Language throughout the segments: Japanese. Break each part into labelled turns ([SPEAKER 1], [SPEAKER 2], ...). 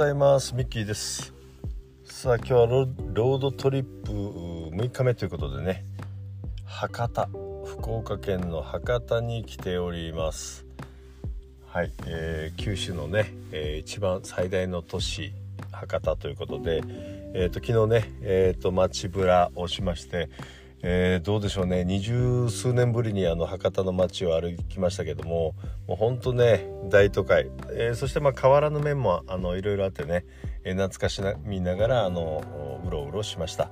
[SPEAKER 1] ございます。ミッキーです。さあ今日はロードトリップ6日目ということでね。博多福岡県の博多に来ております。はい、えー、九州のね、えー、一番最大の都市博多ということで、えーと、昨日ね、えーと、街ぶらをしまして、えー、どうでしょうね。二十数年ぶりにあの博多の街を歩きましたけどももうほんとね大都会、えー、そしてまあ変わらぬ面もあのいろいろあってね、えー、懐かしみながらあのうろうろしました。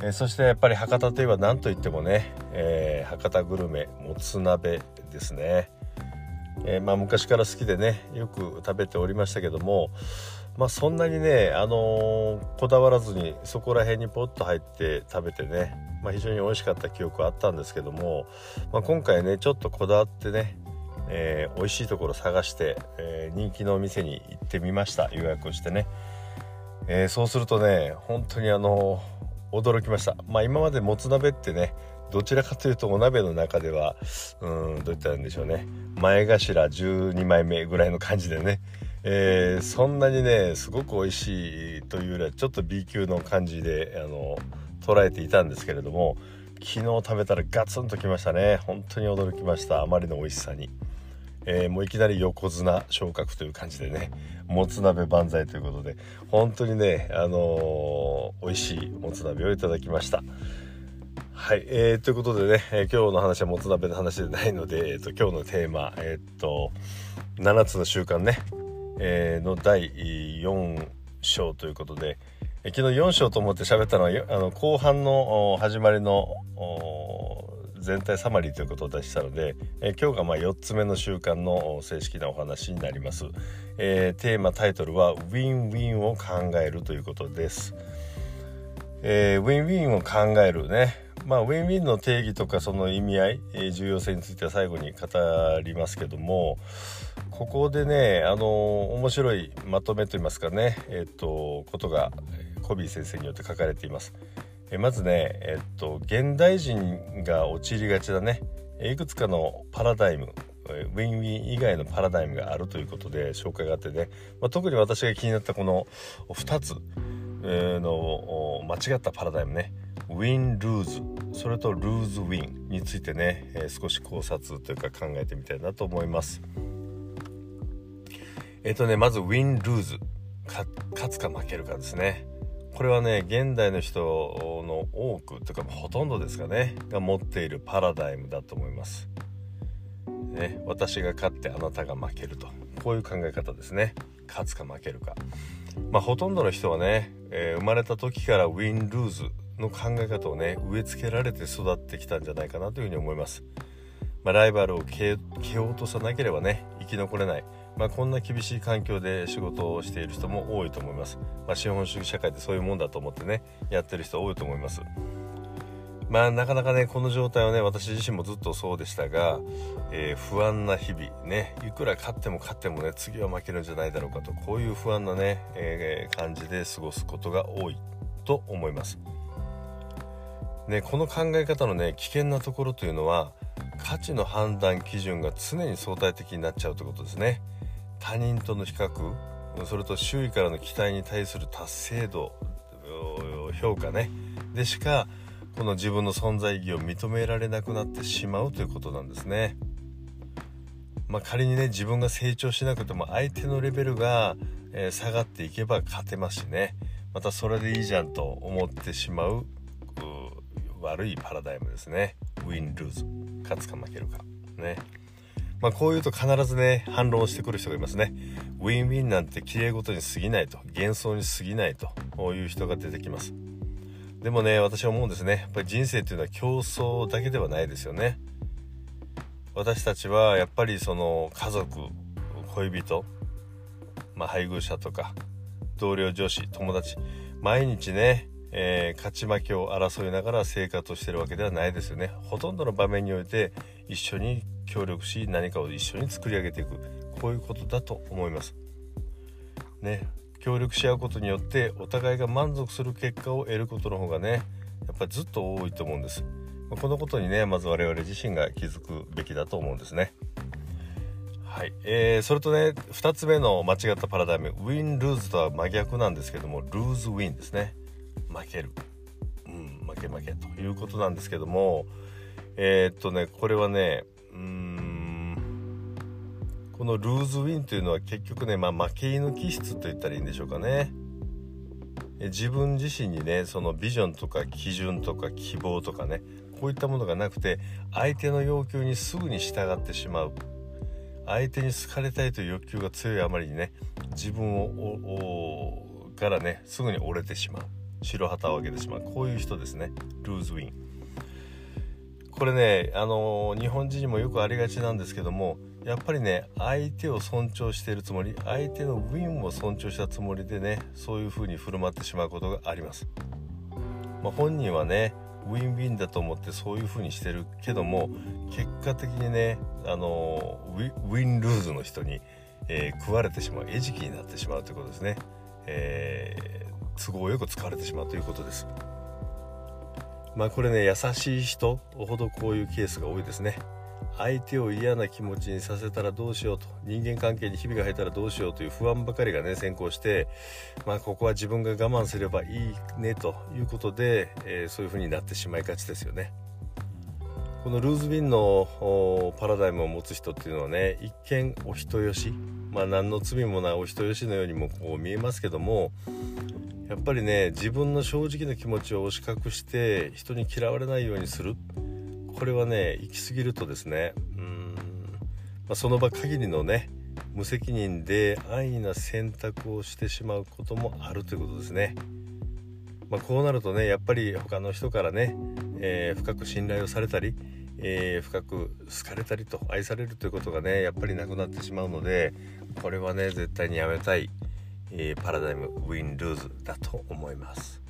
[SPEAKER 1] えー、そしてやっぱり博多といえば何といってもね、えー、博多グルメもつ鍋ですね、えー、まあ、昔から好きでねよく食べておりましたけどもまあそんなにね、あのこだわらずにそこら辺にポッと入って食べてね、まあ、非常に美味しかった記憶はあったんですけども、まあ、今回ねちょっとこだわってね、えー、美味しいところ探して、え人気のお店に行ってみました。予約をしてね、えそうするとね本当にあの驚きました。まあ今までもつ鍋ってねどちらかというとお鍋の中ではうんどういったらいいんでしょうね。前頭12枚目ぐらいの感じでね、えー、そんなにねすごく美味しいというよりはちょっと B 級の感じであの捉えていたんですけれども昨日食べたらガツンときましたね。本当に驚きました。あまりの美味しさに。えー、もういきなり横綱昇格という感じでねもつ鍋万歳ということで本当にねあのー、美味しいもつ鍋をいただきました。はい、えー、ということでね、えー、今日の話はもつ鍋の話でないので、えーと、今日のテーマえっ、ー、と7つの習慣ね、えー、の第4章ということで、えー、昨日4章と思って喋ったのはあの後半の始まりの全体サマリーということを出したので、えー、今日がま4つ目の習慣の正式なお話になります、えー、テーマタイトルはウィンウィンを考えるということです、えー、ウィンウィンを考えるね。まあウィンウィンの定義とかその意味合い、え重要性については最後に語りますけどもここでねあの面白いまとめといいますかねえっ、とことがコビー先生によって書かれています。えまずねえっと現代人が陥りがちだね。いくつかのパラダイムウィンウィン以外のパラダイムがあるということで紹介があってね、まあ、特に私が気になったこの2つの間違ったパラダイムね。ウィン・ルーズそれとルーズ・ウィンについてね、え、少し考察というか考えてみたいなと思います。えっ、ー、とねまずウィン・ルーズ。勝つか負けるかですね。これはね現代の人の多くというかほとんどですかねが持っているパラダイムだと思います。ね、私が勝ってあなたが負けると。こういう考え方ですね。勝つか負けるか。まあほとんどの人はね、えー、生まれた時からウィン・ルーズの考え方をね植え付けられて育ってきたんじゃないかなというふうに思います、まあ、ライバルを蹴落とさなければね生き残れない。まあ、こんな厳しい環境で仕事をしている人も多いと思います、まあ、資本主義社会ってそういうもんだと思ってねやってる人多いと思います。まあなかなかねこの状態はね私自身もずっとそうでしたが、えー、不安な日々ねいくら勝っても勝ってもね次は負けるんじゃないだろうかとこういう不安なね、えー、感じで過ごすことが多いと思います。ねこの考え方のね危険なところというのは価値の判断基準が常に相対的になっちゃうということですね。他人との比較それと周囲からの期待に対する達成度評価ねでしかこの自分の存在意義を認められなくなってしまうということなんですね。まあ、仮にね自分が成長しなくても相手のレベルが、え、下がっていけば勝てますしねまたそれでいいじゃんと思ってしまう悪いパラダイムですね。ウィン・ルーズ勝つか負けるか。ね。まあ、こう言うと必ずね反論してくる人がいますね。ウィンウィンなんて綺麗事に過ぎないと。幻想に過ぎないと。いう人が出てきます。でもね私は思うんですね。やっぱり人生っていうのは競争だけではないですよね。私たちはやっぱりその家族恋人、まあ、配偶者とか同僚上司友達毎日ねえー、勝ち負けを争いながら生活をしてるわけではないですよね。ほとんどの場面において一緒に協力し何かを一緒に作り上げていく。こういうことだと思います。ね。協力し合うことによってお互いが満足する結果を得ることの方がねやっぱずっと多いと思うんです。このことにねまず我々自身が気づくべきだと思うんですね。はい。えー、それとね2つ目の間違ったパラダイム。ウィン・ルーズとは真逆なんですけどもルーズ・ウィンですね。負ける、うん、負け負けということなんですけどもえー、っとねこれはねうんこのルーズ・ウィンというのは結局ね、まあ、負け犬気質と言ったらいいんでしょうかね。自分自身にねそのビジョンとか基準とか希望とかねこういったものがなくて相手の要求にすぐに従ってしまう。相手に好かれたいという欲求が強いあまりにね自分をからねすぐに折れてしまう。白旗を上げてしまう。こういう人ですね。ルーズウィン。これねあの、日本人にもよくありがちなんですけどもやっぱりね相手を尊重しているつもり相手のウィンを尊重したつもりでねそういう風に振る舞ってしまうことがあります、まあ、本人はねウィンウィンだと思ってそういう風にしてるけども結果的にねあのウィンルーズの人に、えー、食われてしまう餌食になってしまうということですね、えー、都合よく使われてしまうということですまあこれね優しい人ほどこういうケースが多いですね相手を嫌な気持ちにさせたらどうしようと人間関係にひびが入ったらどうしようという不安ばかりがね先行してまあここは自分が我慢すればいいねということで、えー、そういう風になってしまいがちですよね。このルーズビンのパラダイムを持つ人っていうのはね一見お人よしまあ何の罪もないお人よしのようにもこう見えますけどもやっぱりね自分の正直な気持ちを押し隠して人に嫌われないようにするこれはね行き過ぎるとですねうん、まあ、その場限りのね無責任で安易な選択をしてしまうこともあるということですね。まあ、こうなるとねやっぱり他の人からね、えー、深く信頼をされたり、えー、深く好かれたりと愛されるということがねやっぱりなくなってしまうのでこれはね絶対にやめたい、えー、パラダイムウィン・ルーズだと思います。